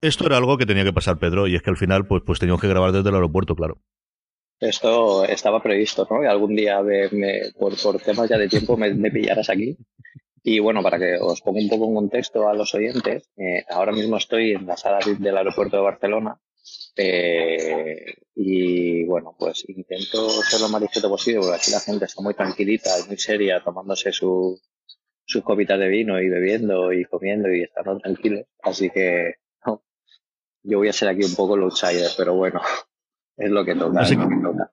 Esto era algo que tenía que pasar, Pedro, y es que al final pues, pues teníamos que grabar desde el aeropuerto, claro. Esto estaba previsto, ¿no? Y algún día por, temas ya de tiempo me, pillaras aquí. Y bueno, para que os ponga un poco en contexto a los oyentes, eh, ahora mismo estoy en la sala del aeropuerto de Barcelona eh, y bueno, pues intento ser lo más discreto posible porque aquí la gente está muy tranquilita y muy seria tomándose su, sus copitas de vino y bebiendo y comiendo y estando tranquilos. Así que yo voy a ser aquí un poco outsider, pero bueno, es lo que toca. Es lo que toca.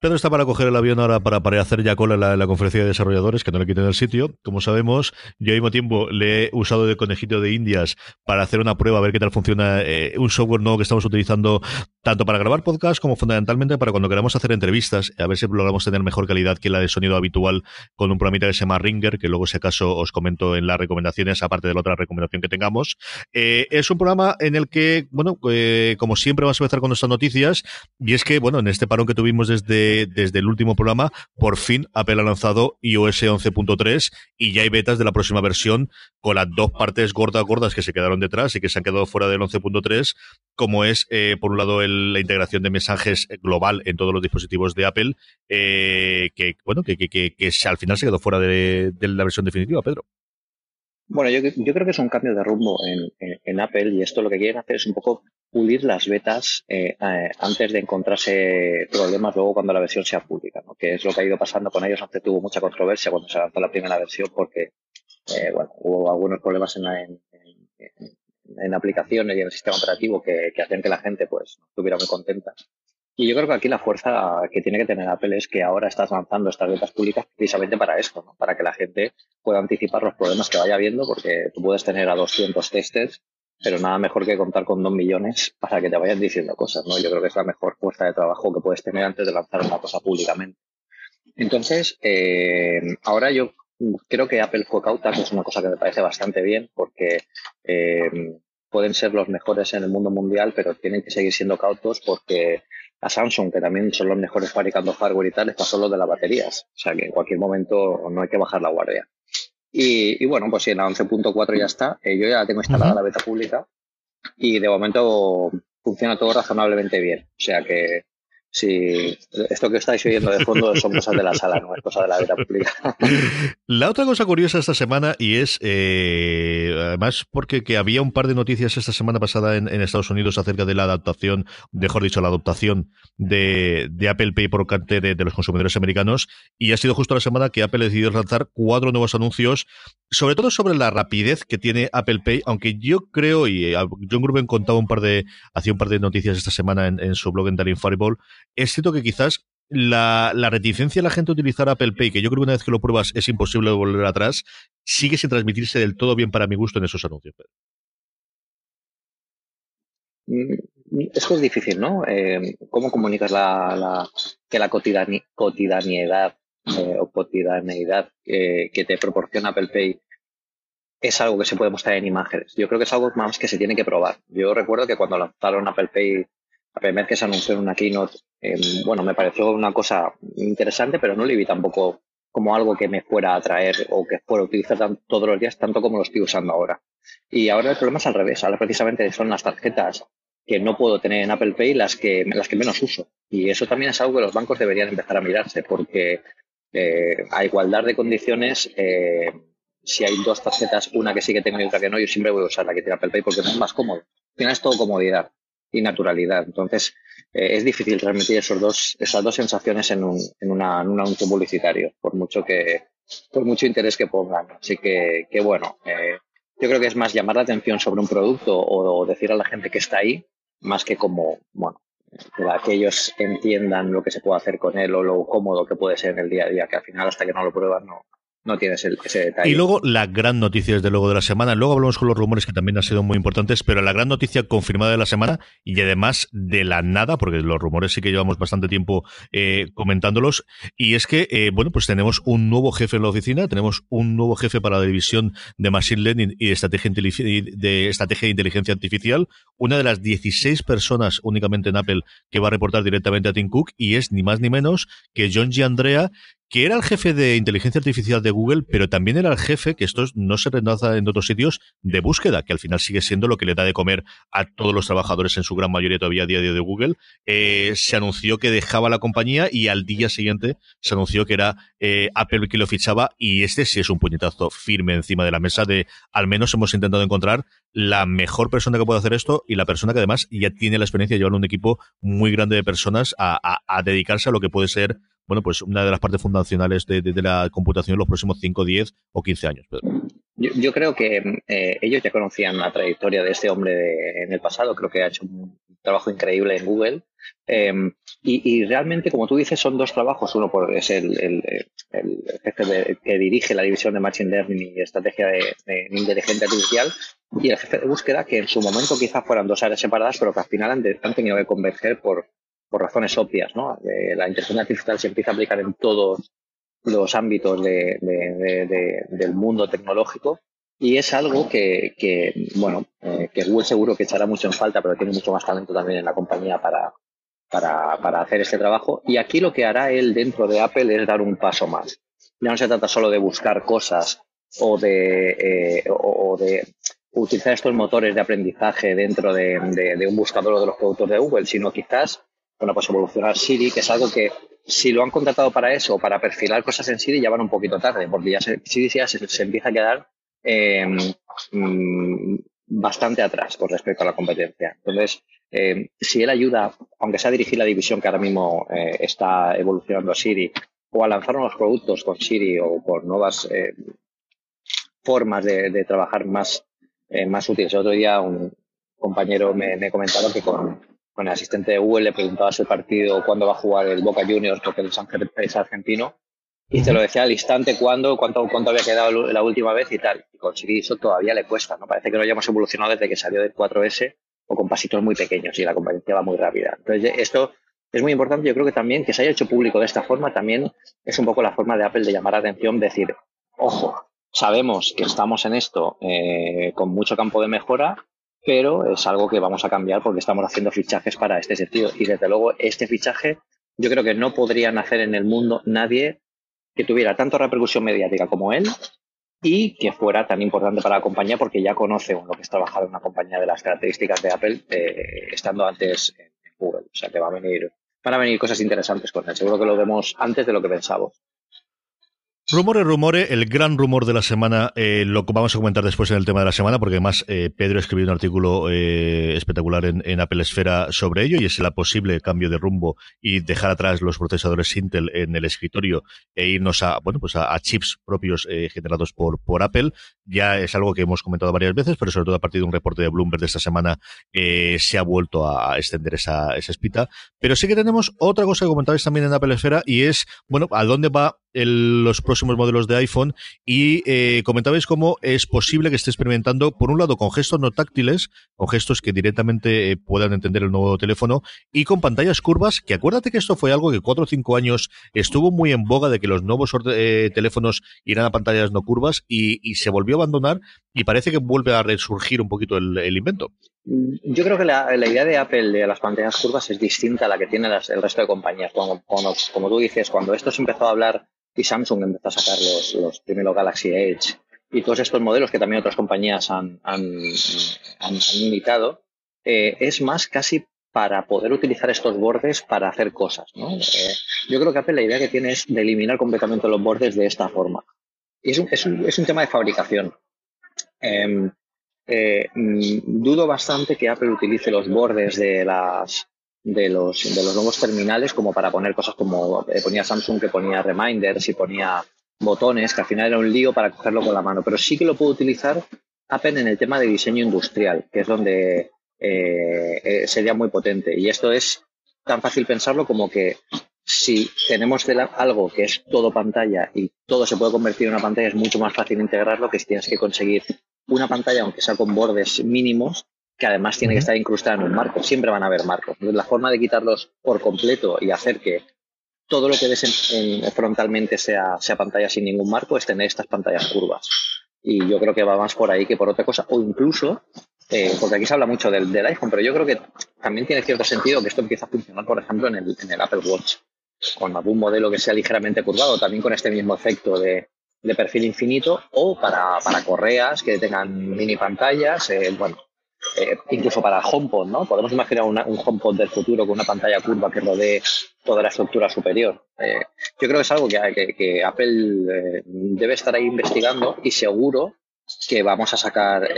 Pedro está para coger el avión ahora para, para hacer ya cola en la, conferencia de desarrolladores, que no le quiten el sitio. Como sabemos, yo al mismo tiempo le he usado de conejito de indias para hacer una prueba, a ver qué tal funciona eh, un software nuevo que estamos utilizando tanto para grabar podcast como fundamentalmente para cuando queramos hacer entrevistas, a ver si logramos tener mejor calidad que la de sonido habitual con un programita que se llama Ringer, que luego si acaso os comento en las recomendaciones, aparte de la otra recomendación que tengamos. Eh, es un programa en el que, bueno, eh, como siempre vamos a empezar con nuestras noticias, y es que, bueno, en este parón que tuvimos desde desde, el último programa, por fin Apple ha lanzado iOS 11.3 y ya hay betas de la próxima versión con las dos partes gordas gordas que se quedaron detrás y que se han quedado fuera del 11.3, como es, eh, por un lado, la integración de mensajes global en todos los dispositivos de Apple, eh, que, bueno, que, que, que, al final se quedó fuera de, la versión definitiva, Pedro. Bueno, yo, yo, creo que es un cambio de rumbo en, en, Apple y esto lo que quieren hacer es un poco pulir las betas eh, eh, antes de encontrarse problemas luego cuando la versión sea pública, que es lo que ha ido pasando con ellos. Antes tuvo mucha controversia cuando se lanzó la primera versión porque bueno, hubo algunos problemas en, la, en, en, aplicaciones y en el sistema operativo que, que que la gente pues estuviera muy contenta. Y yo creo que aquí la fuerza que tiene que tener Apple es que ahora estás lanzando estas betas públicas precisamente para esto, ¿no? para que la gente pueda anticipar los problemas que vaya viendo, porque tú puedes tener a 200 testers pero nada mejor que contar con dos millones para que te vayan diciendo cosas, ¿no? Yo creo que es la mejor fuerza de trabajo que puedes tener antes de lanzar una cosa públicamente. Entonces, eh, ahora yo creo que Apple fue cauta, que es una cosa que me parece bastante bien, porque eh, pueden ser los mejores en el mundo mundial, pero tienen que seguir siendo cautos porque a Samsung, que también son los mejores fabricando hardware y tal, les pasó lo de las baterías. O sea que en cualquier momento no hay que bajar la guardia. Y, bueno, pues sí, en la 11.4 ya está. Eh, yo ya tengo instalada la beta pública y de momento funciona todo razonablemente bien. O sea que Sí, esto que estáis oyendo de fondo son cosas de la sala, no es cosa de la vida pública. La otra cosa curiosa esta semana, y es, eh, además, porque que había un par de noticias esta semana pasada en, Estados Unidos acerca de la adaptación, mejor dicho, la adoptación de, Apple Pay por parte de, los consumidores americanos, y ha sido justo la semana que Apple ha decidido lanzar cuatro nuevos anuncios, sobre todo sobre la rapidez que tiene Apple Pay, aunque yo creo, y eh, John Gruben contaba un par de, hacía un par de noticias esta semana en, su blog en Daring Fireball, es cierto que quizás la, reticencia de la gente a utilizar Apple Pay, que yo creo que una vez que lo pruebas es imposible volver atrás, sigue sin transmitirse del todo bien para mi gusto en esos anuncios. Mm, es que es difícil, ¿no? Eh, ¿Cómo comunicas la, que la cotidianidad eh, o cotidianeidad eh, que te proporciona Apple Pay es algo que se puede mostrar en imágenes? Yo creo que es algo más que se tiene que probar. Yo recuerdo que cuando lanzaron Apple Pay vez que se anunció en una keynote, em, bueno, me pareció una cosa interesante, pero no le vi tampoco como algo que me fuera a atraer o que fuera a utilizar todos los días tanto como lo estoy usando ahora. Y ahora el problema es al revés. Ahora precisamente son las tarjetas que no puedo tener en Apple Pay las que, las que menos uso. Y eso también es algo que los bancos deberían empezar a mirarse, porque eh, a igualdad de condiciones, eh, si hay dos tarjetas, una que sí que tengo y otra que no, yo siempre voy a usar la que tiene Apple Pay porque es más cómodo. Al todo comodidad y naturalidad. Entonces, eh, es difícil transmitir esos dos, esas dos sensaciones en un, en, una, en un anuncio publicitario, por mucho que, por mucho interés que pongan. Así que, que bueno, eh, yo creo que es más llamar la atención sobre un producto o, decir a la gente que está ahí, más que como, bueno, que ellos entiendan lo que se puede hacer con él o lo cómodo que puede ser en el día a día, que al final hasta que no lo prueban no, no tienes ese detalle. Y luego la gran noticia, desde luego, de la semana. Luego hablamos con los rumores que también han sido muy importantes, pero la gran noticia confirmada de la semana y además de la nada, porque los rumores sí que llevamos bastante tiempo eh, comentándolos, y es que, eh, bueno, pues tenemos un nuevo jefe en la oficina, tenemos un nuevo jefe para la división de Machine Learning y de estrategia, de estrategia de inteligencia artificial, una de las 16 personas únicamente en Apple que va a reportar directamente a Tim Cook, y es ni más ni menos que John G. Andrea, que era el jefe de inteligencia artificial de Google, pero también era el jefe, que esto no se renaza en otros sitios, de búsqueda, que al final sigue siendo lo que le da de comer a todos los trabajadores en su gran mayoría todavía a día de Google. Eh, se anunció que dejaba la compañía y al día siguiente se anunció que era eh, Apple que lo fichaba y este sí es un puñetazo firme encima de la mesa de al menos hemos intentado encontrar la mejor persona que puede hacer esto y la persona que además ya tiene la experiencia de llevar un equipo muy grande de personas a, dedicarse a lo que puede ser bueno, pues una de las partes fundacionales de, la computación en los próximos 5, 10 o 15 años. Yo, creo que eh, ellos ya conocían la trayectoria de este hombre en el pasado, creo que ha hecho un trabajo increíble en Google. Em, y, realmente, como tú dices, son dos trabajos. Uno por, es el, jefe que dirige la división de Machine Learning y estrategia de, de, inteligencia artificial y el jefe de búsqueda, que en su momento quizás fueran dos áreas separadas, pero que al final han, tenido que converger por, por razones obvias. ¿no? la inteligencia artificial se empieza a aplicar en todos los ámbitos de, del mundo tecnológico y es algo que, que bueno, eh, que Google seguro que echará mucho en falta, pero tiene mucho más talento también en la compañía para, para, hacer este trabajo. Y aquí lo que hará él dentro de Apple es dar un paso más. Ya no se trata solo de buscar cosas o de, eh, o de utilizar estos motores de aprendizaje dentro de, un buscador de los productos de Google, sino quizás, bueno, pues evolucionar Siri, que es algo que si lo han contratado para eso, para perfilar cosas en Siri, ya van un poquito tarde, porque ya Siri ya se, empieza a quedar em, mm, bastante atrás con respecto a la competencia. Entonces, em, si él ayuda, aunque sea a dirigir la división que ahora mismo eh, está evolucionando Siri, o a lanzar nuevos productos con Siri o por nuevas eh, formas de, trabajar más eh, más útiles. El otro día un compañero me, me comentaba que con, con, el asistente de Google le preguntaba el partido cuándo va a jugar el Boca Juniors porque es argentino y te lo decía al instante cuándo, cuánto, cuánto había quedado la última vez y tal. Y conseguir eso todavía le cuesta, ¿no? Parece que no hayamos evolucionado desde que salió del 4S o con pasitos muy pequeños y la competencia va muy rápida. Entonces, esto es muy importante. Yo creo que también que se haya hecho público de esta forma también es un poco la forma de Apple de llamar la atención, decir, ojo, Sabemos que estamos en esto eh, con mucho campo de mejora, pero es algo que vamos a cambiar porque estamos haciendo fichajes para este sentido. Y desde luego, este fichaje yo creo que no podrían hacer en el mundo nadie que tuviera tanto repercusión mediática como él y que fuera tan importante para la compañía porque ya conoce lo que es trabajar en una compañía de las características de Apple eh, estando antes en Google. O sea que va a venir, van a venir cosas interesantes con él. Seguro que lo vemos antes de lo que pensamos. Rumores, rumores, el gran rumor de la semana eh, lo vamos a comentar después en el tema de la semana, porque además eh, Pedro escribió un artículo eh, espectacular en, Apple Esfera sobre ello y es el posible cambio de rumbo y dejar atrás los procesadores Intel en el escritorio e irnos a bueno pues a, chips propios generados por, por Apple. Ya es algo que hemos comentado varias veces, pero sobre todo a partir de un reporte de Bloomberg de esta semana se ha vuelto a, extender esa, esa espita. Pero sí que tenemos otra cosa que comentabais también en Apple Esfera y es, bueno, a dónde va los próximos modelos de iPhone y eh, comentabais cómo es posible que esté experimentando, por un lado, con gestos no táctiles, con gestos que directamente eh, puedan entender el nuevo teléfono y con pantallas curvas, que acuérdate que esto fue algo que cuatro o cinco años estuvo muy en boga de que los nuevos eh, teléfonos irán a pantallas no curvas y, se volvió a abandonar y parece que vuelve a resurgir un poquito el, invento. Yo creo que la, idea de Apple de las pantallas curvas es distinta a la que tiene el resto de compañías. como tú dices, cuando esto se empezó a hablar y Samsung empezó a sacar los, los primeros Galaxy Edge y todos estos modelos que también otras compañías han, han, han, imitado, eh, es más casi para poder utilizar estos bordes para hacer cosas. ¿no? Eh, yo creo que Apple la idea que tiene es de eliminar completamente los bordes de esta forma. Y es un, es un, es un tema de fabricación. Em, eh, mm, dudo bastante que Apple utilice los bordes de las, de los, de los nuevos terminales como para poner cosas como eh, ponía Samsung que ponía reminders y ponía botones, que al final era un lío para cogerlo con la mano. Pero sí que lo puedo utilizar Apple en el tema de diseño industrial, que es donde eh, eh, sería muy potente. Y esto es tan fácil pensarlo como que si tenemos algo que es todo pantalla y todo se puede convertir en una pantalla, es mucho más fácil integrarlo que si tienes que conseguir una pantalla, aunque sea con bordes mínimos, que además tiene que estar incrustada en un marco. Siempre van a haber marcos. la forma de quitarlos por completo y hacer que todo lo que ves en, frontalmente sea, sea pantalla sin ningún marco es tener estas pantallas curvas. Y yo creo que va más por ahí que por otra cosa. O incluso, eh, porque aquí se habla mucho del, iPhone, pero yo creo que también tiene cierto sentido que esto empiece a funcionar, por ejemplo, en el, en el Apple Watch. con algún modelo que sea ligeramente curvado, también con este mismo efecto de, perfil infinito, o para, correas que tengan mini pantallas, eh, bueno, eh, incluso para HomePod, ¿no? Podemos imaginar un HomePod del futuro con una pantalla curva que rodee toda la estructura superior. Eh, yo creo que es algo que, Apple debe estar ahí investigando y seguro que vamos a sacar,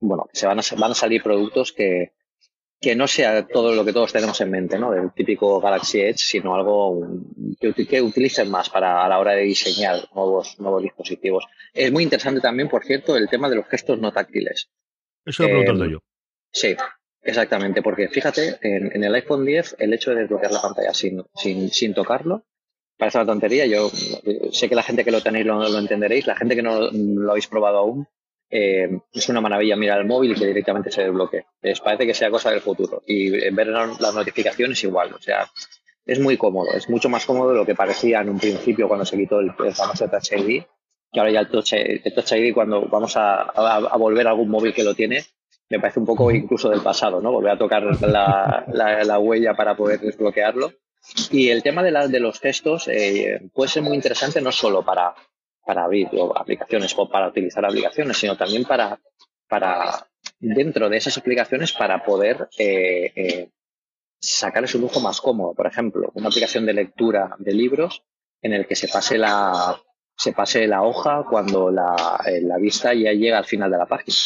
bueno, se van a, van a salir productos que, que no sea todo lo que todos tenemos en mente, ¿no? El típico Galaxy Edge, sino algo que, utilicen más para a la hora de diseñar nuevos, nuevos dispositivos. Es muy interesante también, por cierto, el tema de los gestos no táctiles. Eso lo he yo. Sí, exactamente, porque fíjate, en, el iPhone 10 el hecho de desbloquear la pantalla sin, sin, sin tocarlo parece una tontería. Yo sé que la gente que lo tenéis lo, lo entenderéis, la gente que no lo habéis probado aún, eh, es una maravilla mirar el móvil y que directamente se desbloquee. Les parece que sea cosa del futuro. Y ver las notificaciones igual. O sea, es muy cómodo. Es mucho más cómodo de lo que parecía en un principio cuando se quitó el, famoso Touch ID. Que ahora ya el Touch, ID, cuando vamos a, volver a algún móvil que lo tiene, me parece un poco incluso del pasado, ¿no? Volver a tocar la, huella para poder desbloquearlo. Y el tema de, de los gestos eh, puede ser muy interesante no solo para para abrir aplicaciones o para utilizar aplicaciones, sino también para, para dentro de esas aplicaciones para poder eh, eh, sacarles un lujo más cómodo. Por ejemplo, una aplicación de lectura de libros en el que se pase la, se pase la hoja cuando la, eh, la vista ya llega al final de la página.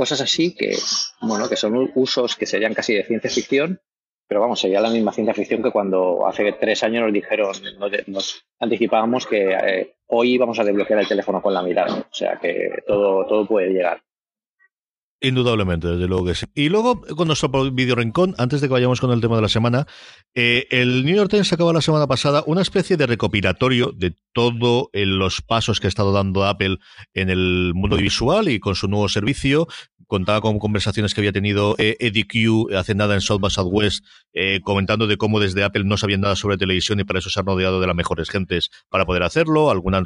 Cosas así que, bueno, que son usos que serían casi de ciencia ficción, pero vamos, sería la misma ciencia ficción que cuando hace tres años nos dijeron, nos, anticipábamos que eh, hoy vamos a desbloquear el teléfono con la mirada. O sea que todo, todo puede llegar. Indudablemente, desde luego que sí. Y luego, con nuestro video rincón, antes de que vayamos con el tema de la semana, eh, el New York Times sacaba la semana pasada una especie de recopilatorio de todos los pasos que ha estado dando Apple en el mundo visual y con su nuevo servicio, contaba con conversaciones que había tenido eh, Eddie Q hace nada en South by Southwest, eh, comentando de cómo desde Apple no sabían nada sobre televisión y para eso se han rodeado de las mejores gentes para poder hacerlo, alguna,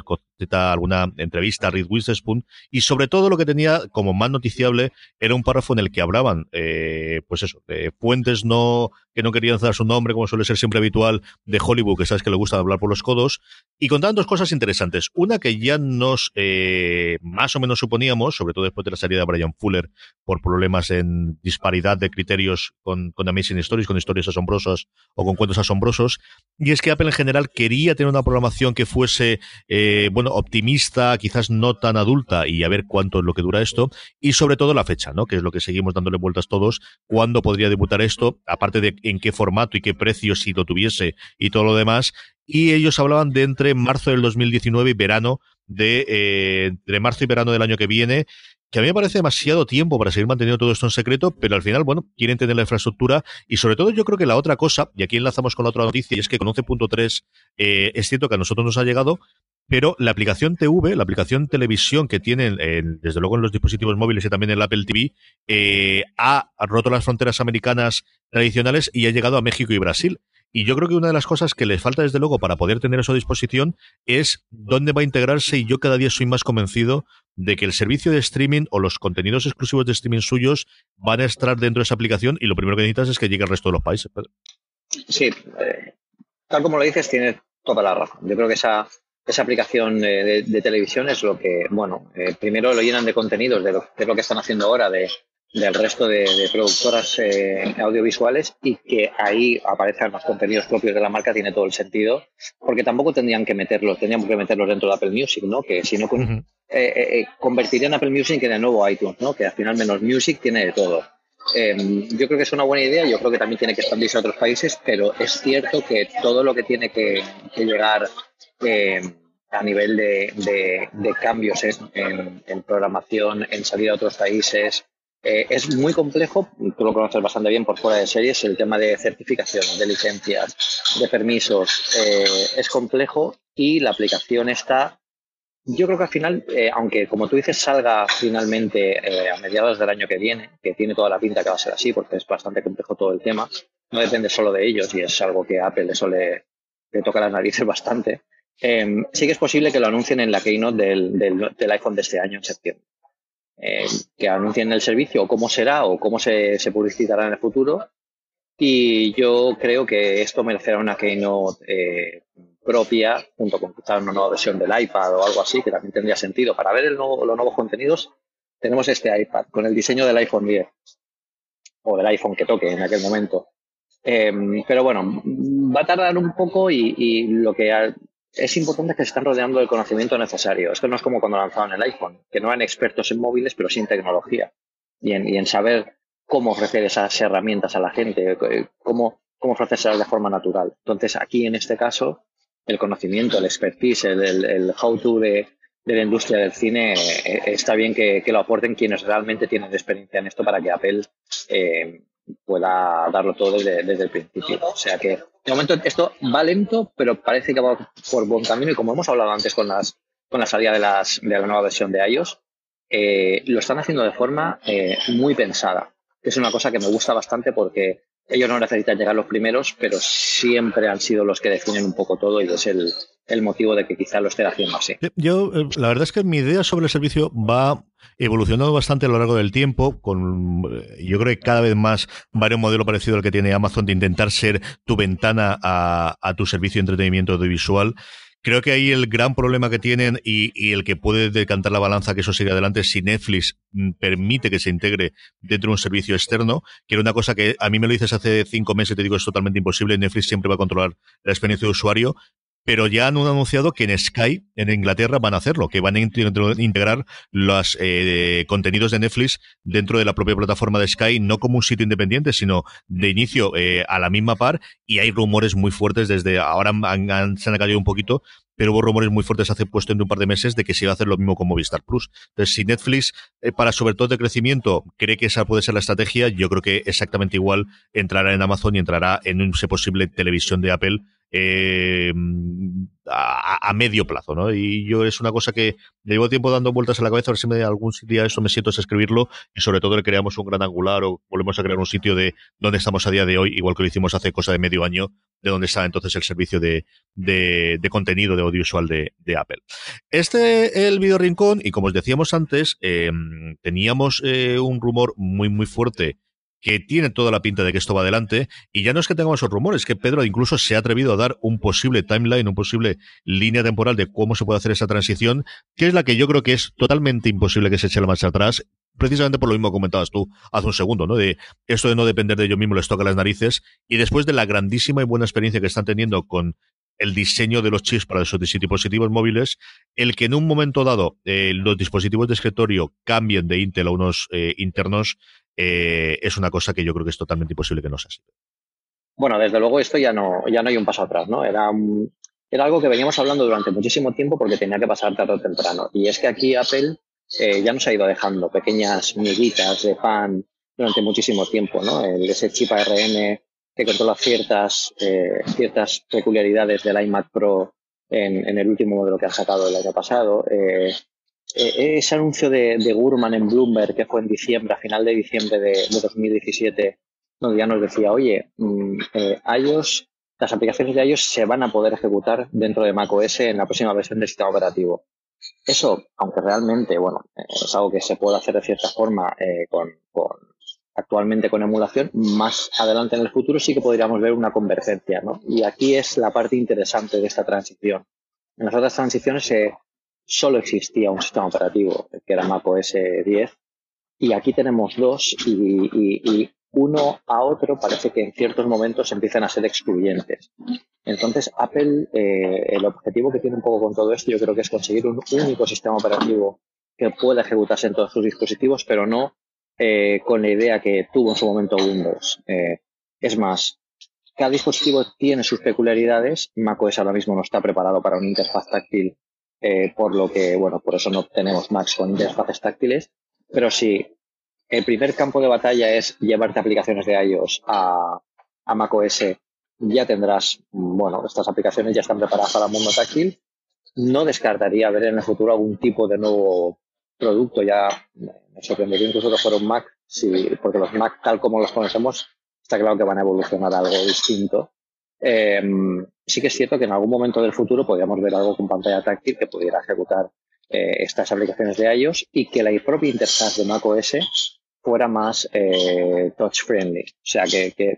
alguna entrevista a Reed Witherspoon, y sobre todo lo que tenía como más noticiable era un párrafo en el que hablaban, eh, pues eso, de fuentes no que no querían dar su nombre, como suele ser siempre habitual, de Hollywood, que sabes que le gusta hablar por los codos, y contaban dos cosas interesantes. Una que ya nos más o menos suponíamos, sobre todo después de la salida de Brian Fuller por problemas en disparidad de criterios con, con Amazing Stories, con historias asombrosas o con cuentos asombrosos. Y es que Apple en general quería tener una programación que fuese, eh, bueno, optimista, quizás no tan adulta, y a ver cuánto es lo que dura esto. Y sobre todo la fecha, ¿no? Que es lo que seguimos dándole vueltas todos. ¿Cuándo podría debutar esto? Aparte de en qué formato y qué precio si lo tuviese y todo lo demás. Y ellos hablaban de entre marzo del 2019 y verano de, eh, marzo y verano del año que viene que a mí me parece demasiado tiempo para seguir manteniendo todo esto en secreto, pero al final, bueno, quieren tener la infraestructura y sobre todo yo creo que la otra cosa, y aquí enlazamos con la otra noticia, y es que con 11.3 eh, es cierto que a nosotros nos ha llegado, pero la aplicación TV, la aplicación televisión que tienen, desde luego en los dispositivos móviles y también en el Apple TV, eh, ha roto las fronteras americanas tradicionales y ha llegado a México y Brasil. Y yo creo que una de las cosas que les falta, desde luego, para poder tener eso a disposición es dónde va a integrarse. Y yo cada día soy más convencido de que el servicio de streaming o los contenidos exclusivos de streaming suyos van a estar dentro de esa aplicación y lo primero que necesitas es que llegue al resto de los países. Sí, eh, tal como lo dices, tienes toda la razón. Yo creo que esa, esa aplicación de, televisión es lo que, bueno, eh, primero lo llenan de contenidos, de lo, de lo que están haciendo ahora, de del resto de, productoras eh, audiovisuales y que ahí aparezcan los contenidos propios de la marca tiene todo el sentido, porque tampoco tendrían que meterlos, tendríamos que meterlos dentro de Apple Music, ¿no? Que si no, eh, eh, convertirían Apple Music en el nuevo iTunes, ¿no? Que al final menos Music tiene de todo. Em, yo creo que es una buena idea, yo creo que también tiene que expandirse a otros países, pero es cierto que todo lo que tiene que, llegar em, a nivel de, cambios en, programación, en salir a otros países, eh, es muy complejo, tú lo conoces bastante bien por fuera de series, el tema de certificación, de licencias, de permisos, eh, es complejo y la aplicación está, yo creo que al final, eh, aunque como tú dices salga finalmente a mediados del año que viene, que tiene toda la pinta que va a ser así porque es bastante complejo todo el tema, no depende solo de ellos y es algo que a Apple le suele, le toca las narices bastante, sí que es posible que lo anuncien en la keynote del, del iPhone de este año, en septiembre. Eh, que anuncien el servicio o cómo será o cómo se, publicitará en el futuro. Y yo creo que esto merecerá una keynote eh, propia, junto con quizás una nueva versión del iPad o algo así, que también tendría sentido. Para ver los nuevos contenidos, tenemos este iPad con el diseño del iPhone 10 o del iPhone que toque en aquel momento. Em, pero bueno, va a tardar un poco y, lo que es importante es que se están rodeando del conocimiento necesario. Esto no es como cuando lanzaron el iPhone, que no eran expertos en móviles, pero sí en tecnología y en, y en saber cómo ofrecer esas herramientas a la gente, cómo, cómo ofrecerlas de forma natural. Entonces, aquí en este caso, el conocimiento, el expertise, el, how-to de, la industria del cine, eh, está bien que, lo aporten quienes realmente tienen experiencia en esto para que Apple eh, pueda darlo todo desde, el principio. O sea que, de momento, esto va lento, pero parece que va por buen camino y como hemos hablado antes con, las, con la salida de, las, de la nueva versión de iOS, eh, lo están haciendo de forma muy pensada. Es una cosa que me gusta bastante porque ellos no necesitan llegar los primeros, pero siempre han sido los que definen un poco todo y es el, motivo de que quizá lo estén haciendo así. Yo, eh, la verdad es que mi idea sobre el servicio va evolucionando bastante a lo largo del tiempo, con eh, yo creo que cada vez más va a un modelo parecido al que tiene Amazon de intentar ser tu ventana a, a tu servicio de entretenimiento audiovisual. Creo que ahí el gran problema que tienen y, el que puede decantar la balanza que eso siga adelante si Netflix mm, permite que se integre dentro de un servicio externo, que era una cosa que a mí me lo dices hace cinco meses y te digo es totalmente imposible. Netflix siempre va a controlar la experiencia de usuario, pero ya han anunciado que en Sky, en Inglaterra, van a hacerlo, que van a integrar los eh, contenidos de Netflix dentro de la propia plataforma de Sky, no como un sitio independiente, sino de inicio eh, a la misma par, y hay rumores muy fuertes desde ahora se han caído un poquito, pero hubo rumores muy fuertes hace cuestión de un par de meses de que se iba a hacer lo mismo con Movistar Plus. Entonces, si Netflix, eh, para sobre todo de crecimiento, cree que esa puede ser la estrategia, yo creo que exactamente igual entrará en Amazon y entrará en un posible televisión de Apple eh, a, medio plazo, ¿no? Y yo es una cosa que llevo tiempo dando vueltas a la cabeza, a ver si me, algún día eso me siento a escribirlo y sobre todo le creamos un gran angular o volvemos a crear un sitio de donde estamos a día de hoy, igual que lo hicimos hace cosa de medio año, de donde está entonces el servicio de, de, contenido de audiovisual de, Apple. Este el video rincón y como os decíamos antes, eh, teníamos eh, un rumor muy muy fuerte que tiene toda la pinta de que esto va adelante. Y ya no es que tengamos esos rumores, que Pedro incluso se ha atrevido a dar un posible timeline, un posible línea temporal de cómo se puede hacer esa transición, que es la que yo creo que es totalmente imposible que se eche la marcha atrás. Precisamente por lo mismo comentabas tú hace un segundo, ¿no? De esto de no depender de ellos mismos les toca las narices. Y después de la grandísima y buena experiencia que están teniendo con el diseño de los chips para esos dispositivos móviles, el que en un momento dado eh, los dispositivos de escritorio cambien de Intel a unos eh, internos, eh, es una cosa que yo creo que es totalmente imposible que no sea así. Bueno, desde luego esto ya no, ya no hay un paso atrás, ¿no? Era, era algo que veníamos hablando durante muchísimo tiempo porque tenía que pasar tarde o temprano. Y es que aquí Apple eh, ya nos ha ido dejando pequeñas miguitas de pan durante muchísimo tiempo, ¿no? El, ese chip ARM que controla ciertas, eh, ciertas peculiaridades del iMac Pro en, el último modelo que han sacado el año pasado. Eh, eh, ese anuncio de, Gurman en Bloomberg, que fue en diciembre, a final de diciembre de, 2017, donde ya nos decía, oye, mm, eh, iOS, las aplicaciones de iOS se van a poder ejecutar dentro de macOS en la próxima versión del sistema operativo. Eso, aunque realmente, bueno, eh, es algo que se puede hacer de cierta forma con, actualmente con emulación, más adelante en el futuro sí que podríamos ver una convergencia, ¿no? Y aquí es la parte interesante de esta transición. En las otras transiciones se, solo existía un sistema operativo, que era macOS 10, y aquí tenemos dos y, uno a otro parece que en ciertos momentos empiezan a ser excluyentes. Entonces, Apple, eh, el objetivo que tiene un poco con todo esto, yo creo que es conseguir un único sistema operativo que pueda ejecutarse en todos sus dispositivos, pero no eh, con la idea que tuvo en su momento Windows. Eh, es más, cada dispositivo tiene sus peculiaridades. macOS ahora mismo no está preparado para una interfaz táctil eh, por lo que, bueno, por eso no tenemos Macs con interfaces táctiles, pero si el primer campo de batalla es llevarte aplicaciones de iOS a, a macOS, ya tendrás, bueno, estas aplicaciones ya están preparadas para el mundo táctil. No descartaría ver en el futuro algún tipo de nuevo producto. Ya me sorprendería incluso que fuera un Mac, si, porque los Mac tal como los conocemos, está claro que van a evolucionar algo distinto. Em, sí que es cierto que en algún momento del futuro podríamos ver algo con pantalla táctil que pudiera ejecutar eh, estas aplicaciones de iOS y que la propia interfaz de macOS fuera más eh, touch friendly, o sea que, que,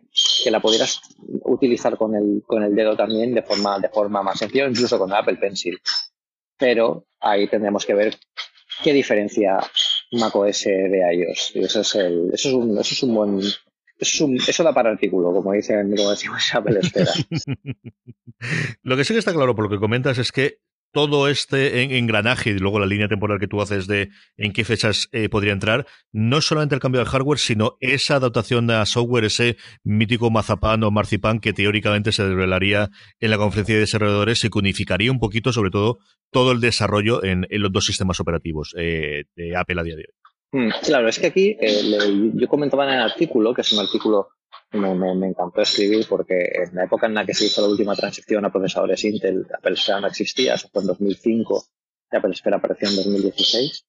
la pudieras utilizar con el, con el dedo también de forma, de forma más sencilla, incluso con Apple Pencil. Pero ahí tendremos que ver qué diferencia macOS de iOS. Y eso es el, eso es un, eso es un buen, eso, da para artículo, como dicen, como decimos Apple espera. lo que sí que está claro por lo que comentas es que todo este engranaje y luego la línea temporal que tú haces de en qué fechas eh, podría entrar, no solamente el cambio del hardware, sino esa adaptación a software, ese mítico mazapán o marcipán que teóricamente se desvelaría en la conferencia de desarrolladores y que unificaría un poquito, sobre todo, todo el desarrollo en, los dos sistemas operativos eh, de Apple a día de hoy. Mm, claro, es que aquí eh, yo comentaba en el artículo, que es un artículo me, me, encantó escribir porque en la época en la que se hizo la última transición a procesadores Intel, Apple Sphere no existía, eso fue en 2005, y Apple Sphere apareció en 2016,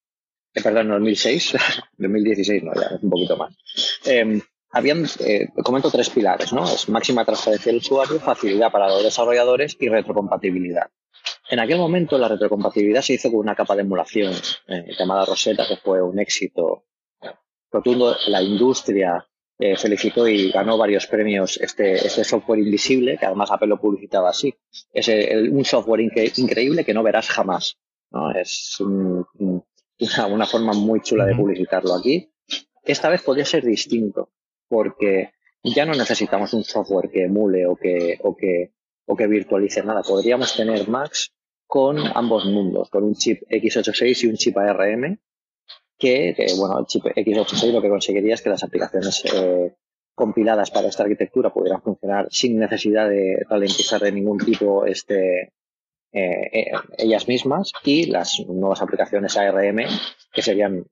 eh, perdón, en 2006, 2016 no, ya es un poquito más. Eh, habían, comento tres pilares, ¿no? Es máxima transparencia del usuario, facilidad para los desarrolladores y retrocompatibilidad. En aquel momento la retrocompatibilidad se hizo con una capa de emulación eh, llamada Rosetta, que fue un éxito rotundo. La industria eh, felicitó y ganó varios premios este, este software invisible, que además Apple lo publicitaba así. Es un software increíble que no verás jamás. ¿no? Es una, una, forma muy chula de publicitarlo aquí. Esta vez podría ser distinto, porque ya no necesitamos un software que emule o que, o que, o que virtualice nada. Podríamos tener Macs con ambos mundos, con un chip x86 y un chip ARM, que, bueno, el chip x86 lo que conseguiría es que las aplicaciones eh, compiladas para esta arquitectura pudieran funcionar sin necesidad de ralentizar de ningún tipo este, eh, eh, ellas mismas y las nuevas aplicaciones ARM que serían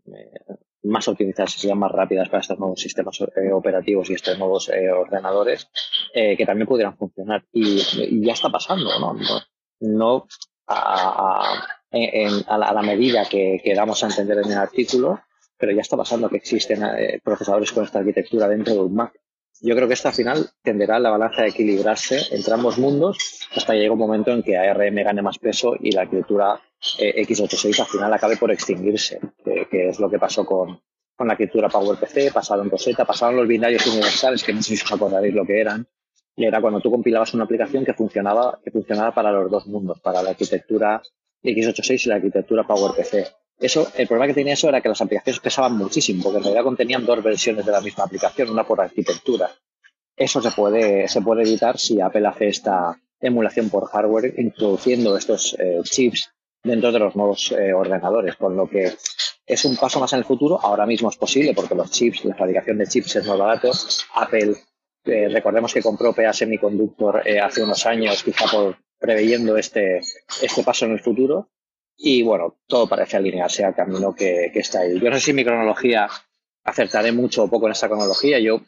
más optimizadas, serían más rápidas para estos nuevos sistemas operativos y estos nuevos ordenadores que también pudieran funcionar. Y, ya está pasando, ¿no? No, no a, a, la, medida que, que, damos a entender en el artículo, pero ya está pasando que existen eh, procesadores con esta arquitectura dentro de un Mac. Yo creo que esta final tenderá la balanza a equilibrarse entre ambos mundos hasta que llegue un momento en que ARM gane más peso y la arquitectura eh, x86 al final acabe por extinguirse, que, es lo que pasó con, con la arquitectura PowerPC, pasaron Rosetta, pasaron los binarios universales, que no sé si os acordaréis lo que eran, era cuando tú compilabas una aplicación que funcionaba, que funcionaba para los dos mundos, para la arquitectura x86 y la arquitectura PowerPC. Eso, el problema que tenía eso era que las aplicaciones pesaban muchísimo, porque en realidad contenían dos versiones de la misma aplicación, una por arquitectura. Eso se puede, se puede evitar si Apple hace esta emulación por hardware, introduciendo estos eh, chips dentro de los nuevos eh, ordenadores, con lo que es un paso más en el futuro. Ahora mismo es posible porque los chips, la fabricación de chips es más barato. Apple, eh, recordemos que compró PA Semiconductor hace unos años, quizá por preveyendo este, este paso en el futuro. Y bueno, todo parece alinearse al camino que, está ahí. Yo no sé si mi cronología acertaré mucho o poco en esta cronología. Yo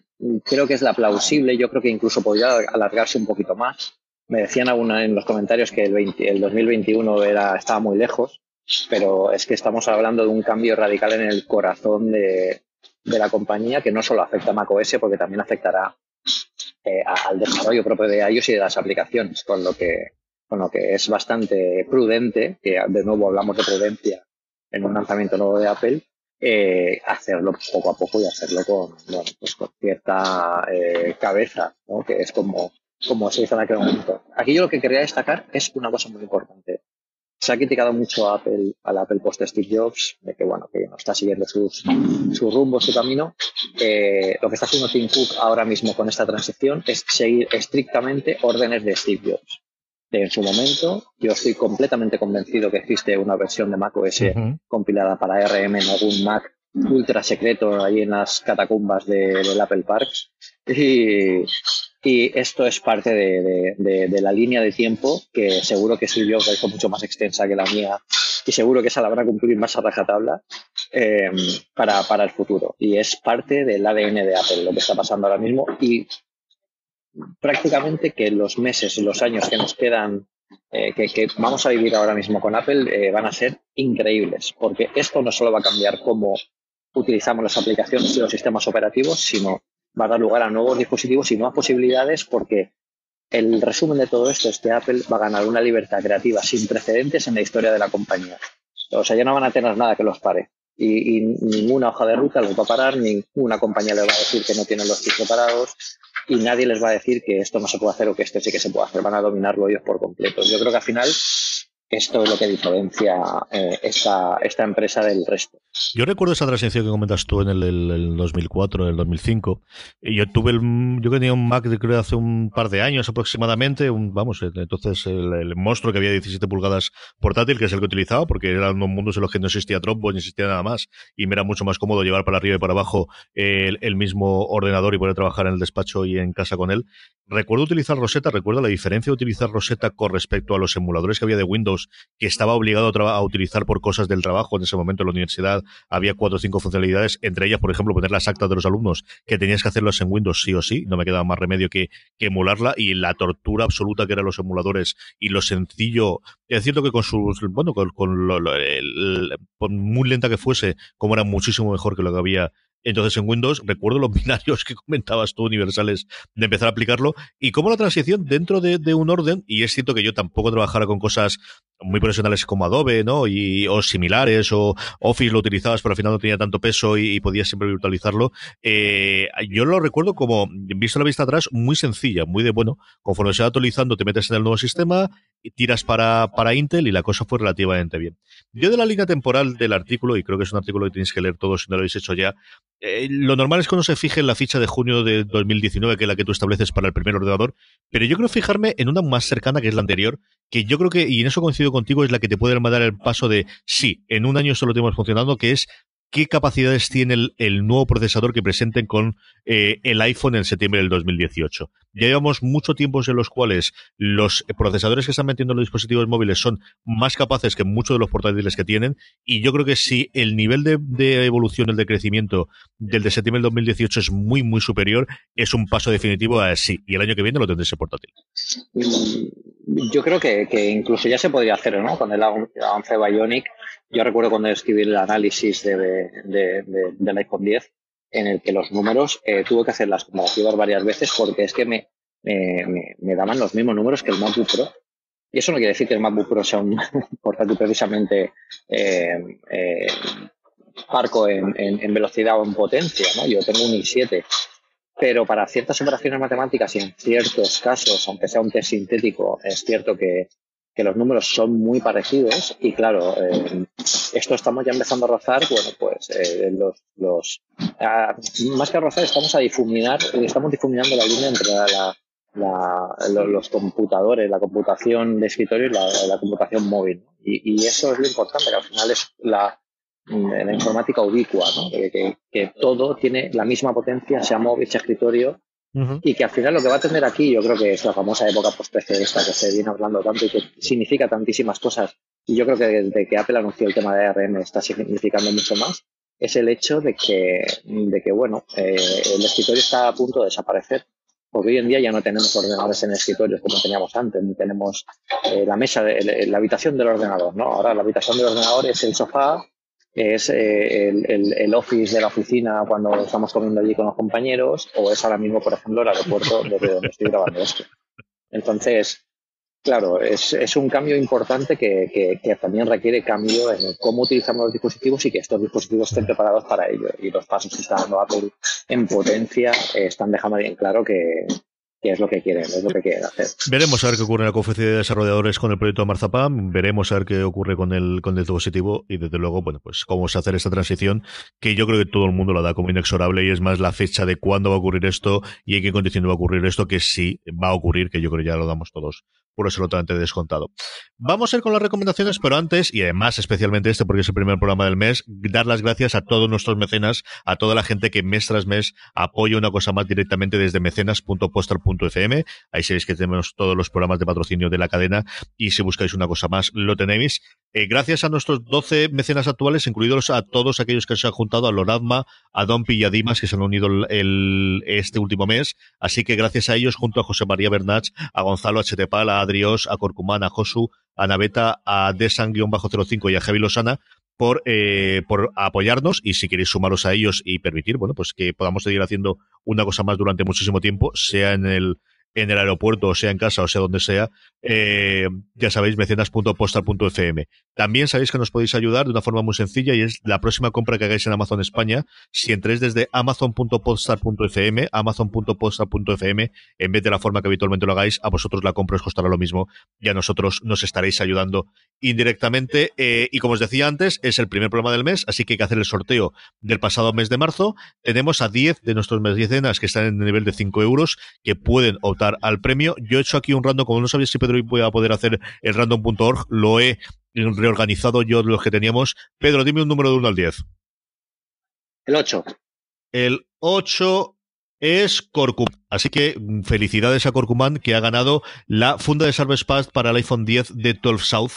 creo que es la plausible. Yo creo que incluso podría alargarse un poquito más. Me decían alguna en los comentarios que el, el 2021 era, estaba muy lejos, pero es que estamos hablando de un cambio radical en el corazón de, de la compañía que no solo afecta a macOS, porque también afectará eh, al desarrollo propio de iOS y de las aplicaciones, con lo que con lo que es bastante prudente, que de nuevo hablamos de prudencia en un lanzamiento nuevo de Apple, eh, hacerlo poco a poco y hacerlo con, pues con cierta eh, cabeza, que es como, como se hizo en aquel momento. Aquí yo lo que quería destacar es una cosa muy importante. Se ha criticado mucho a Apple, al Apple post Steve Jobs, de que bueno, que no está siguiendo sus, su rumbo, su camino. Eh, lo que está haciendo Tim Cook ahora mismo con esta transición es seguir estrictamente órdenes de Steve Jobs en su momento. Yo estoy completamente convencido que existe una versión de macOS compilada para ARM en algún Mac ultra secreto ahí en las catacumbas del Apple Parks. Y, y esto es parte de, la línea de tiempo que seguro que la hizo mucho más extensa que la mía y seguro que esa la van a cumplir más a rajatabla eh, para, el futuro. Y es parte del ADN de Apple lo que está pasando ahora mismo y prácticamente que los meses los años que nos quedan, eh, que, vamos a vivir ahora mismo con Apple, eh, van a ser increíbles, porque esto no solo va a cambiar cómo utilizamos las aplicaciones y los sistemas operativos, sino va a dar lugar a nuevos dispositivos y nuevas posibilidades, porque el resumen de todo esto es que Apple va a ganar una libertad creativa sin precedentes en la historia de la compañía. O sea, ya no van a tener nada que los pare. y, ninguna hoja de ruta los va a parar, ninguna compañía les va a decir que no tienen los chips preparados y nadie les va a decir que esto no se puede hacer o que esto sí que se puede hacer. Van a dominarlo ellos por completo. Yo creo que al final esto es lo que diferencia eh, esta, esta empresa del resto. Yo recuerdo esa transición que comentas tú en el, el, 2004, en el 2005. Y yo tuve el, yo tenía un Mac de creo hace un par de años aproximadamente, un, vamos, entonces el, monstruo que había 17 pulgadas portátil, que es el que utilizaba, porque eran unos mundos en los que no existía Dropbox, ni existía nada más, y me era mucho más cómodo llevar para arriba y para abajo el, el mismo ordenador y poder trabajar en el despacho y en casa con él. Recuerdo utilizar Rosetta, recuerdo la diferencia de utilizar Rosetta con respecto a los emuladores que había de Windows, que estaba obligado a, utilizar por cosas del trabajo. En ese momento en la universidad había cuatro o cinco funcionalidades, entre ellas, por ejemplo, poner las actas de los alumnos, que tenías que hacerlos en Windows sí o sí, no me quedaba más remedio que, emularla, y la tortura absoluta que eran los emuladores y lo sencillo, es cierto que con sus, bueno, con, muy lenta que fuese, como era muchísimo mejor que lo que había entonces en Windows recuerdo los binarios que comentabas tú universales de empezar a aplicarlo. Y cómo la transición dentro de, de, un orden, y es cierto que yo tampoco trabajara con cosas muy profesionales como Adobe, ¿no? Y, o similares, o Office lo utilizabas, pero al final no tenía tanto peso y, podías siempre virtualizarlo. Eh, yo lo recuerdo como, visto la vista atrás, muy sencilla, muy de, bueno, conforme se va actualizando, te metes en el nuevo sistema, y tiras para, para Intel y la cosa fue relativamente bien. Yo de la línea temporal del artículo, y creo que es un artículo que tenéis que leer todos si no lo habéis hecho ya, eh, lo normal es que uno se fije en la ficha de junio de 2019, que es la que tú estableces para el primer ordenador, pero yo creo fijarme en una más cercana, que es la anterior, que yo creo que, y en eso coincido contigo, es la que te puede dar el paso de sí, en un año solo tenemos funcionando, que es qué capacidades tiene el, nuevo procesador que presenten con eh, el iPhone en septiembre del 2018. Ya llevamos mucho tiempo en los cuales los procesadores que están metiendo en los dispositivos móviles son más capaces que muchos de los portátiles que tienen y yo creo que si el nivel de, evolución, el de crecimiento del de septiembre del 2018 es muy, muy superior, es un paso definitivo a sí. Y el año que viene lo tendré ese portátil. Yo creo que, incluso ya se podría hacer, ¿no? Con el 11 Bionic yo recuerdo cuando escribí el análisis de, de, de, del iPhone 10, en el que los números eh, tuve que hacer las comparativas varias veces porque es que me, me, me, daban los mismos números que el MacBook Pro. Y eso no quiere decir que el MacBook Pro sea un portátil precisamente eh, eh, parco en, en, en, velocidad o en potencia. ¿no? Yo tengo un i7, pero para ciertas operaciones matemáticas y en ciertos casos, aunque sea un test sintético, es cierto que, que los números son muy parecidos y claro, eh, esto estamos ya empezando a rozar, bueno, pues eh, los, los más que a rozar estamos a difuminar, estamos difuminando la línea entre la, la, los, computadores, la computación de escritorio y la, computación móvil. Y, eso es lo importante, que al final es la, la informática ubicua, ¿no? que, que, todo tiene la misma potencia, sea móvil, sea escritorio, y que al final lo que va a tener aquí, yo creo que es la famosa época post-PC esta que se viene hablando tanto y que significa tantísimas cosas. Y yo creo que desde que Apple anunció el tema de ARM está significando mucho más. Es el hecho de que, de que bueno, eh, el escritorio está a punto de desaparecer. Porque hoy en día ya no tenemos ordenadores en escritorios como teníamos antes, ni tenemos eh, la mesa, de, la habitación del ordenador, ¿no? Ahora la habitación del ordenador es el sofá, es eh, el, el, office de la oficina cuando estamos comiendo allí con los compañeros, o es ahora mismo, por ejemplo, el aeropuerto desde donde estoy grabando esto. Entonces, claro, es, es un cambio importante que, que, que, también requiere cambio en cómo utilizamos los dispositivos y que estos dispositivos estén preparados para ello. Y los pasos que está dando Apple en potencia eh, están dejando bien claro que, que es lo que quieren, es lo que quieren hacer. Veremos a ver qué ocurre en la conferencia de desarrolladores con el proyecto de Marzapam, veremos a ver qué ocurre con el, con el dispositivo y desde luego, bueno, pues cómo se hacer esta transición, que yo creo que todo el mundo la da como inexorable y es más la fecha de cuándo va a ocurrir esto y en qué condiciones va a ocurrir esto, que sí va a ocurrir, que yo creo que ya lo damos todos por absolutamente descontado. Vamos a ir con las recomendaciones, pero antes, y además especialmente este porque es el primer programa del mes, dar las gracias a todos nuestros mecenas, a toda la gente que mes tras mes apoya una cosa más directamente desde mecenas.postal.fm. Ahí sabéis que tenemos todos los programas de patrocinio de la cadena y si buscáis una cosa más lo tenéis. Eh, gracias a nuestros 12 mecenas actuales, incluidos a todos aquellos que se han juntado a Loradma, a Don y a Dimas, que se han unido el, este último mes. Así que gracias a ellos, junto a José María Bernach, a Gonzalo Htepal, a A Corcumán, a Josu, a Naveta, a Desan-05 y a Javi Losana por, eh, por apoyarnos y si queréis sumaros a ellos y permitir, bueno, pues que podamos seguir haciendo una cosa más durante muchísimo tiempo, sea en el en el aeropuerto, o sea en casa, o sea donde sea, eh, ya sabéis, mecenas.postal.fm. También sabéis que nos podéis ayudar de una forma muy sencilla y es la próxima compra que hagáis en Amazon España. Si entréis desde amazon.postal.fm, amazon.postal.fm, en vez de la forma que habitualmente lo hagáis, a vosotros la compra os costará lo mismo y a nosotros nos estaréis ayudando indirectamente. Eh, y como os decía antes, es el primer programa del mes, así que hay que hacer el sorteo del pasado mes de marzo. Tenemos a 10 de nuestros mecenas que están en el nivel de 5 euros que pueden optar al premio. Yo he hecho aquí un random, como no sabía si Pedro iba a poder hacer el random.org, lo he reorganizado yo de los que teníamos. Pedro, dime un número de 1 al 10. El 8. El 8 es Corcum. Así que mm, felicidades a Corcuman que ha ganado la funda de Salves Pass para el iPhone 10 de 12 South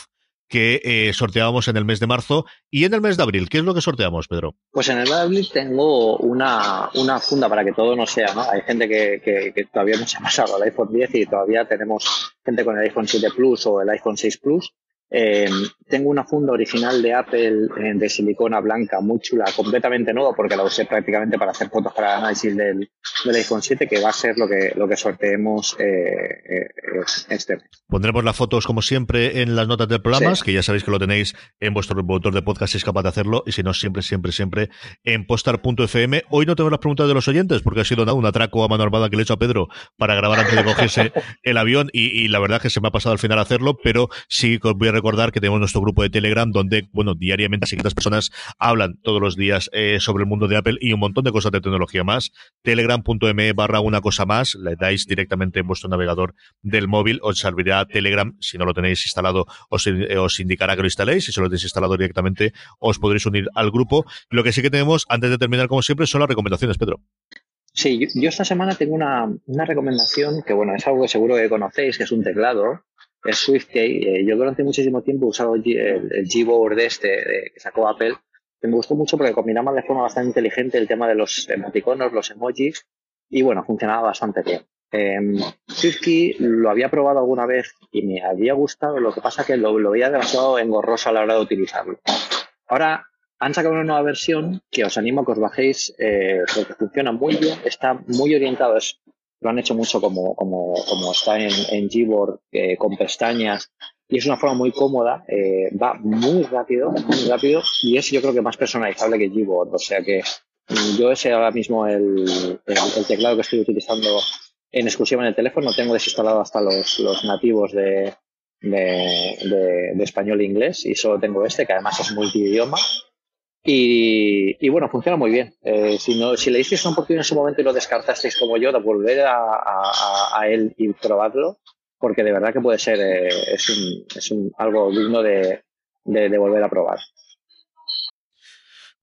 que eh, sorteábamos en el mes de marzo y en el mes de abril. ¿Qué es lo que sorteamos, Pedro? Pues en el abril tengo una, una funda para que todo no sea, ¿no? Hay gente que, que, todavía no se ha pasado al iPhone 10 y todavía tenemos gente con el iPhone 7 Plus o el iPhone 6 Plus eh, tengo una funda original de Apple eh, de silicona blanca muy chula, completamente nueva, porque la usé prácticamente para hacer fotos para el análisis del, del iPhone 7, que va a ser lo que, lo que sorteemos eh, este mes. Pondremos las fotos, como siempre, en las notas del programa, que ya sabéis que lo tenéis en vuestro motor de podcast si es capaz de hacerlo, y si no, siempre, siempre, siempre en postar.fm. Hoy no tengo las preguntas de los oyentes, porque ha sido un atraco a mano armada que le he hecho a Pedro para grabar antes de cogerse el avión, y, la verdad es que se me ha pasado al final hacerlo, pero sí voy a recordar que tenemos nuestro grupo de Telegram donde, bueno, diariamente siguientes personas hablan todos los días eh, sobre el mundo de Apple y un montón de cosas de tecnología más. Telegram.me barra una cosa más, le dais directamente en vuestro navegador del móvil, os servirá Telegram, si no lo tenéis instalado, os, eh, indicará que lo instaléis, si se lo tenéis instalado directamente, os podréis unir al grupo. Lo que sí que tenemos, antes de terminar, como siempre, son las recomendaciones, Pedro. Sí, yo, esta semana tengo una, una, recomendación que, bueno, es algo que seguro que conocéis, que es un teclado, es SwiftKey. Eh, yo durante muchísimo tiempo he usado el, el Gboard este que sacó Apple, me gustó mucho porque combinaba de forma bastante inteligente el tema de los emoticonos, los emojis, y bueno, funcionaba bastante bien. Eh, SwiftKey lo había probado alguna vez y me había gustado, lo que pasa que lo, lo veía demasiado engorroso a la hora de utilizarlo. Ahora han sacado una nueva versión que os animo a que os bajéis eh, porque funciona muy bien, está muy orientado, es lo han hecho mucho como, como, como está en, en Gboard, eh, con pestañas, y es una forma muy cómoda, eh, va muy rápido, muy rápido, y es yo creo que más personalizable que Gboard, o sea que mm, yo ese ahora mismo el, el, teclado que estoy utilizando en exclusiva en el teléfono, tengo desinstalado hasta los, los nativos de, de, de, español e inglés, y solo tengo este, que además es multidioma, y, bueno, funciona muy bien. Eh, si, no, si le disteis una oportunidad en su momento y lo descartasteis como yo, de volver a, él y probarlo, porque de verdad que puede ser, eh, es, un, es un, algo digno de, de volver a probar.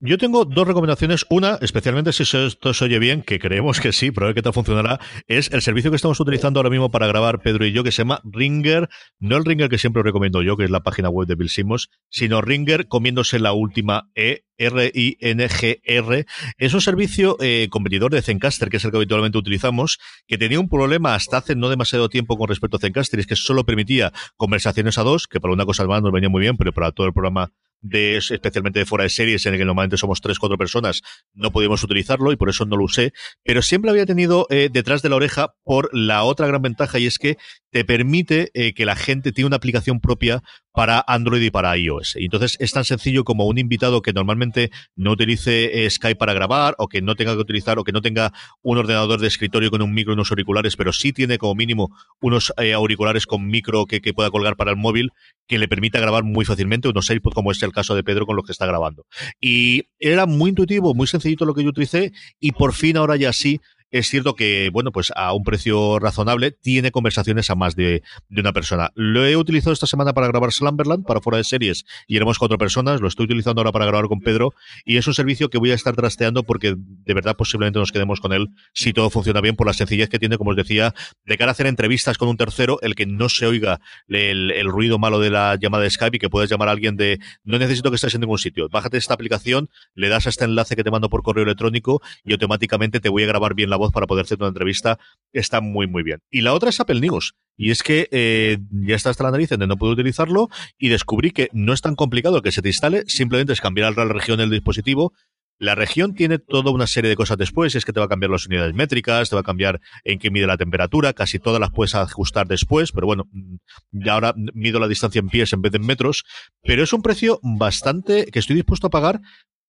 Yo tengo dos recomendaciones. Una, especialmente si esto se oye bien, que creemos que sí, pero que tal funcionará, es el servicio que estamos utilizando ahora mismo para grabar Pedro y yo, que se llama Ringer. No el Ringer que siempre recomiendo yo, que es la página web de Bill Simmons, sino Ringer comiéndose la última E, R-I-N-G-R. Es un servicio eh, competidor de Zencaster, que es el que habitualmente utilizamos, que tenía un problema hasta hace no demasiado tiempo con respecto a Zencaster, y es que solo permitía conversaciones a dos, que para una cosa más nos venía muy bien, pero para todo el programa de especialmente de fuera de series en el que normalmente somos tres cuatro personas no podíamos utilizarlo y por eso no lo usé pero siempre había tenido eh, detrás de la oreja por la otra gran ventaja y es que te permite eh, que la gente tiene una aplicación propia para Android y para iOS. Entonces es tan sencillo como un invitado que normalmente no utilice eh, Skype para grabar o que no tenga que utilizar o que no tenga un ordenador de escritorio con un micro y unos auriculares, pero sí tiene como mínimo unos eh, auriculares con micro que, que, pueda colgar para el móvil que le permita grabar muy fácilmente, unos AirPods como es el caso de Pedro con lo que está grabando. Y era muy intuitivo, muy sencillito lo que yo utilicé y por fin ahora ya sí es cierto que, bueno, pues a un precio razonable tiene conversaciones a más de, una persona. Lo he utilizado esta semana para grabar Slumberland, para fuera de series, y éramos cuatro personas. Lo estoy utilizando ahora para grabar con Pedro, y es un servicio que voy a estar trasteando porque de verdad posiblemente nos quedemos con él si todo funciona bien por la sencillez que tiene, como os decía, de cara a hacer entrevistas con un tercero, el que no se oiga el, el ruido malo de la llamada de Skype y que puedas llamar a alguien de no necesito que estés en ningún sitio. Bájate esta aplicación, le das a este enlace que te mando por correo electrónico y automáticamente te voy a grabar bien la voz para poder hacer una entrevista, está muy, muy bien. Y la otra es Apple News. Y es que eh, ya está hasta la nariz de no puedo utilizarlo y descubrí que no es tan complicado que se te instale, simplemente es cambiar la región del dispositivo La región tiene toda una serie de cosas después, es que te va a cambiar las unidades métricas, te va a cambiar en qué mide la temperatura, casi todas las puedes ajustar después, pero bueno, mm, ya ahora mido la distancia en pies en vez de en metros, pero es un precio bastante que estoy dispuesto a pagar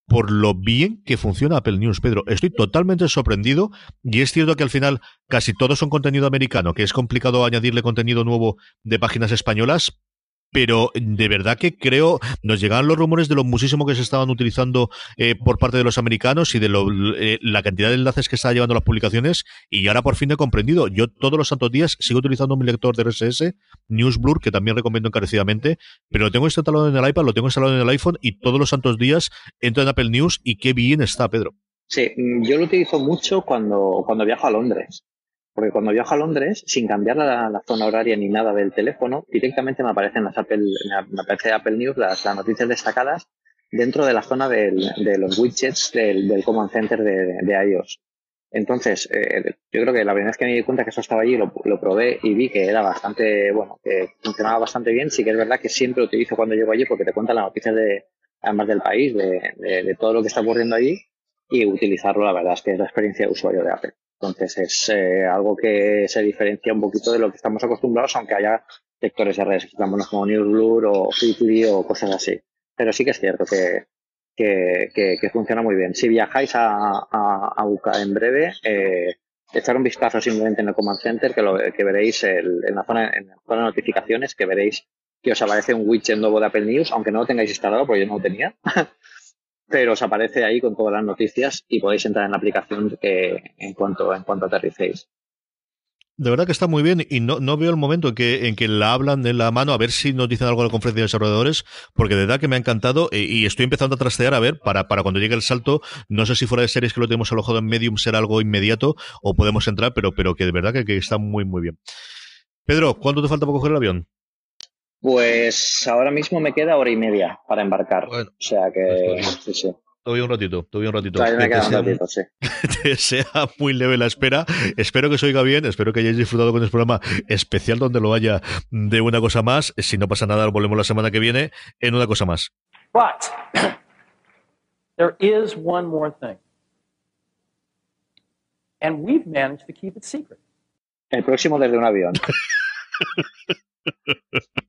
por lo bien que funciona Apple News, Pedro. Estoy totalmente sorprendido y es cierto que al final casi todos son contenido americano, que es complicado añadirle contenido nuevo de páginas españolas, pero de verdad que creo, nos llegaban los rumores de lo muchísimo que se estaban utilizando eh, por parte de los americanos y de lo, eh, la cantidad de enlaces que está llevando las publicaciones y ahora por fin he comprendido. Yo todos los santos días sigo utilizando mi lector de RSS, NewsBlur, que también recomiendo encarecidamente, pero lo tengo instalado en el iPad, lo tengo instalado en el iPhone y todos los santos días entro en Apple News y qué bien está, Pedro. Sí, yo lo utilizo mucho cuando, cuando viajo a Londres. Porque cuando viajo a Londres, sin cambiar la, zona horaria ni nada del teléfono, directamente me aparecen las Apple, me aparece Apple News, las, noticias destacadas dentro de la zona de los widgets del, Command Center de, iOS. Entonces, eh, yo creo que la primera vez que me di cuenta que eso estaba allí, lo, probé y vi que era bastante, bueno, que funcionaba bastante bien. Sí que es verdad que siempre lo utilizo cuando llego allí porque te cuentan las noticias de, además del país, de, de todo lo que está ocurriendo allí. Y utilizarlo, la verdad es que es la experiencia de usuario de Apple. Entonces es eh, algo que se diferencia un poquito de lo que estamos acostumbrados, aunque haya sectores de redes como NewsBlur o Fitly o cosas así. Pero sí que es cierto que, que, funciona muy bien. Si viajáis a, a, a UCA en breve, eh, echar un vistazo simplemente en el Command Center, que, lo, que veréis en, la zona, en la zona de notificaciones, que veréis que os aparece un widget nuevo de Apple News, aunque no lo tengáis instalado, porque yo no lo tenía. pero os aparece ahí con todas las noticias y podéis entrar en la aplicación en cuanto en cuanto aterricéis. De verdad que está muy bien y no, no veo el momento en que, en que la hablan de la mano a ver si nos dicen algo en la conferencia de desarrolladores, porque de verdad que me ha encantado eh, y, estoy empezando a trastear a ver para, para cuando llegue el salto. No sé si fuera de series que lo tenemos alojado en Medium será algo inmediato o podemos entrar, pero, pero que de verdad que, que está muy, muy bien. Pedro, ¿cuánto te falta para coger el avión? Pues ahora mismo me queda hora y media para embarcar. o sea que pues sí, sí. Todavía un ratito, todavía un ratito. Todavía me queda un ratito, sí. Te sea muy leve la espera. Espero que se oiga bien, espero que hayáis disfrutado con este programa especial donde lo haya de una cosa más. Si no pasa nada, volvemos la semana que viene en una cosa más. But there is one more thing. And we've managed to keep it secret. El próximo desde un avión.